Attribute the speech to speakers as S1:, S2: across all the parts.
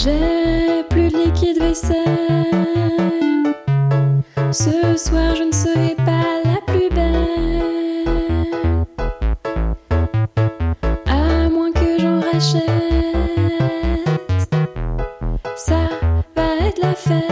S1: J'ai plus de liquide vaisselle. Ce soir, je ne serai pas la plus belle. À moins que j'en rachète. Ça va être la fête.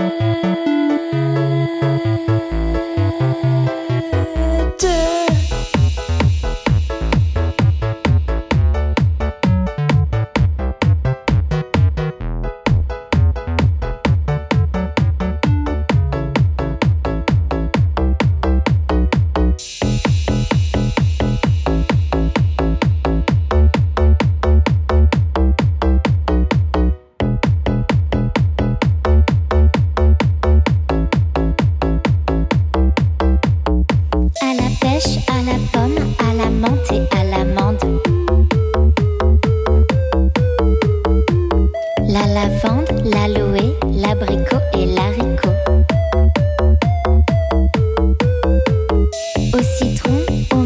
S2: Oh.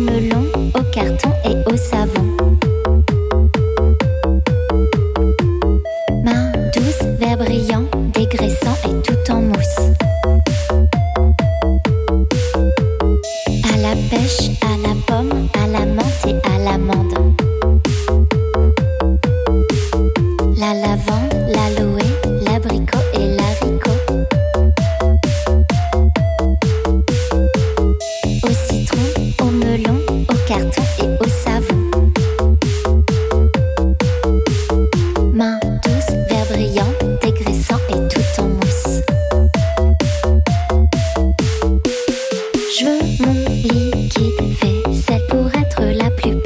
S2: la plus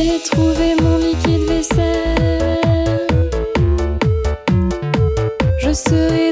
S2: J'ai trouvé mon liquide vaisselle. Je serai